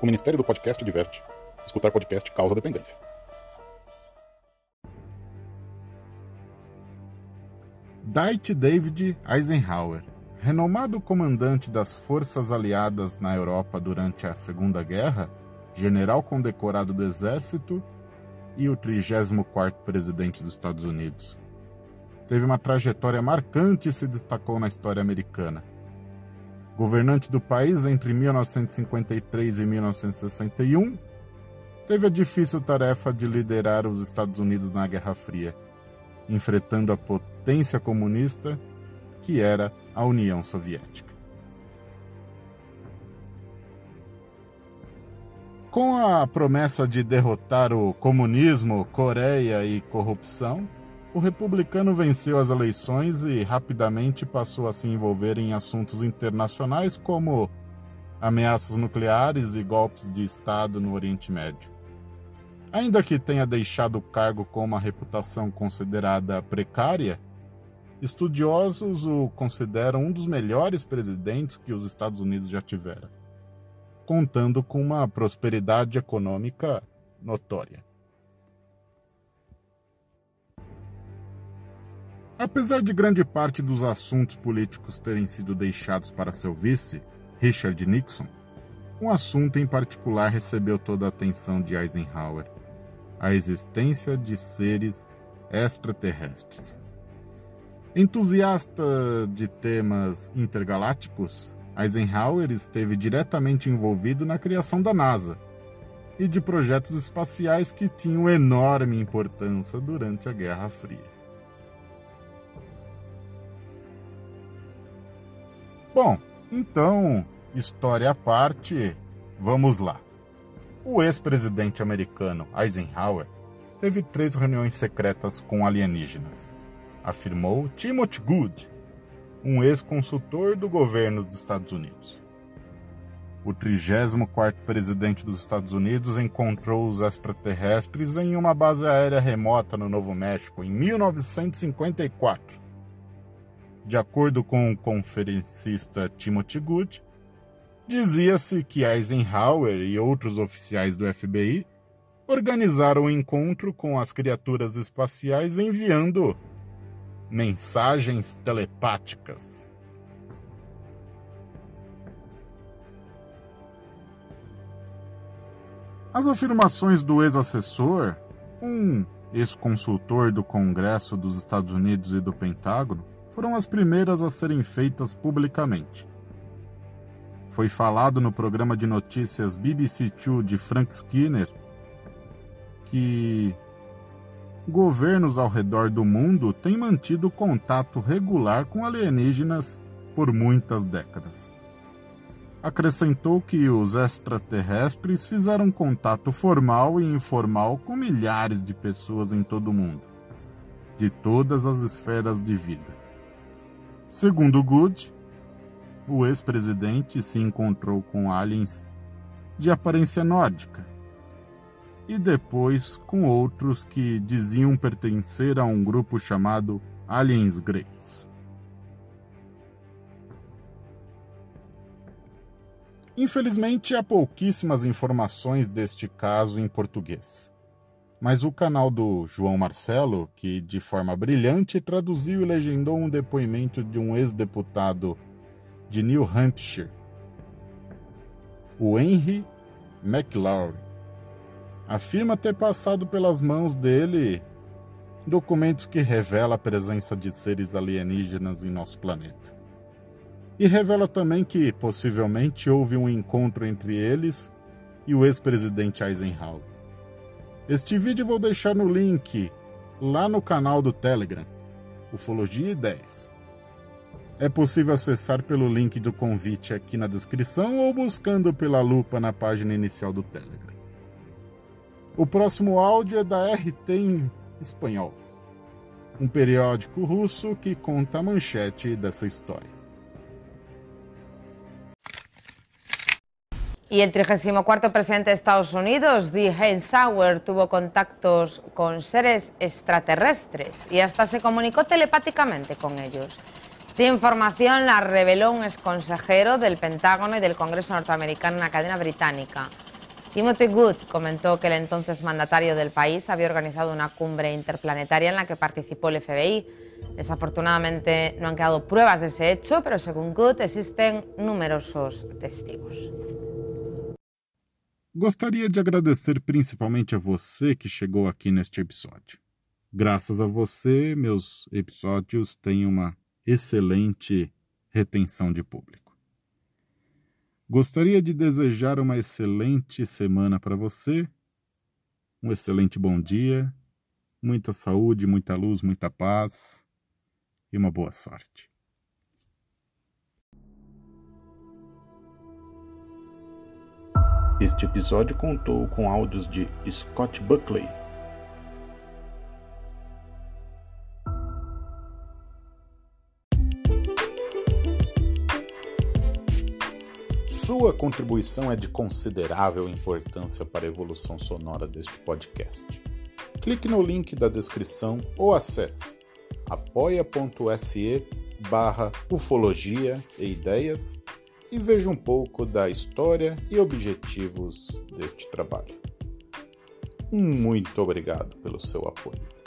O Ministério do Podcast diverte. Escutar podcast causa dependência. Dwight David Eisenhower, renomado comandante das forças aliadas na Europa durante a Segunda Guerra, general condecorado do Exército e o 34º presidente dos Estados Unidos. Teve uma trajetória marcante e se destacou na história americana. Governante do país entre 1953 e 1961, teve a difícil tarefa de liderar os Estados Unidos na Guerra Fria, enfrentando a potência comunista que era a União Soviética. Com a promessa de derrotar o comunismo, Coreia e corrupção, o republicano venceu as eleições e rapidamente passou a se envolver em assuntos internacionais como ameaças nucleares e golpes de Estado no Oriente Médio. Ainda que tenha deixado o cargo com uma reputação considerada precária, estudiosos o consideram um dos melhores presidentes que os Estados Unidos já tiveram contando com uma prosperidade econômica notória. Apesar de grande parte dos assuntos políticos terem sido deixados para seu vice, Richard Nixon, um assunto em particular recebeu toda a atenção de Eisenhower: a existência de seres extraterrestres. Entusiasta de temas intergalácticos, Eisenhower esteve diretamente envolvido na criação da NASA e de projetos espaciais que tinham enorme importância durante a Guerra Fria. Bom, então, história à parte, vamos lá. O ex-presidente americano Eisenhower teve três reuniões secretas com alienígenas, afirmou Timothy Good, um ex-consultor do governo dos Estados Unidos. O 34º presidente dos Estados Unidos encontrou os extraterrestres em uma base aérea remota no Novo México em 1954. De acordo com o conferencista Timothy Good, dizia-se que Eisenhower e outros oficiais do FBI organizaram o um encontro com as criaturas espaciais enviando mensagens telepáticas. As afirmações do ex-assessor, um ex-consultor do Congresso dos Estados Unidos e do Pentágono, foram as primeiras a serem feitas publicamente. Foi falado no programa de notícias BBC Two de Frank Skinner que governos ao redor do mundo têm mantido contato regular com alienígenas por muitas décadas. Acrescentou que os extraterrestres fizeram contato formal e informal com milhares de pessoas em todo o mundo, de todas as esferas de vida. Segundo Good, o ex-presidente se encontrou com aliens de aparência nórdica, e depois com outros que diziam pertencer a um grupo chamado Aliens Greys. Infelizmente, há pouquíssimas informações deste caso em português. Mas o canal do João Marcelo, que de forma brilhante traduziu e legendou um depoimento de um ex-deputado de New Hampshire, o Henry McLaurin, afirma ter passado pelas mãos dele documentos que revelam a presença de seres alienígenas em nosso planeta. E revela também que possivelmente houve um encontro entre eles e o ex-presidente Eisenhower. Este vídeo vou deixar no link lá no canal do Telegram, Ufologia 10. É possível acessar pelo link do convite aqui na descrição ou buscando pela lupa na página inicial do Telegram. O próximo áudio é da RT em espanhol, um periódico russo que conta a manchete dessa história. Y el 34 presidente de Estados Unidos, Dee Eisenhower, tuvo contactos con seres extraterrestres y hasta se comunicó telepáticamente con ellos. Esta información la reveló un exconsejero del Pentágono y del Congreso norteamericano en la cadena británica. Timothy Good comentó que el entonces mandatario del país había organizado una cumbre interplanetaria en la que participó el FBI. Desafortunadamente no han quedado pruebas de ese hecho, pero según Good existen numerosos testigos. Gostaria de agradecer principalmente a você que chegou aqui neste episódio. Graças a você, meus episódios têm uma excelente retenção de público. Gostaria de desejar uma excelente semana para você, um excelente bom dia, muita saúde, muita luz, muita paz e uma boa sorte. Este episódio contou com áudios de Scott Buckley. Sua contribuição é de considerável importância para a evolução sonora deste podcast. Clique no link da descrição ou acesse apoia.se barra ufologia e ideias e veja um pouco da história e objetivos deste trabalho. Muito obrigado pelo seu apoio.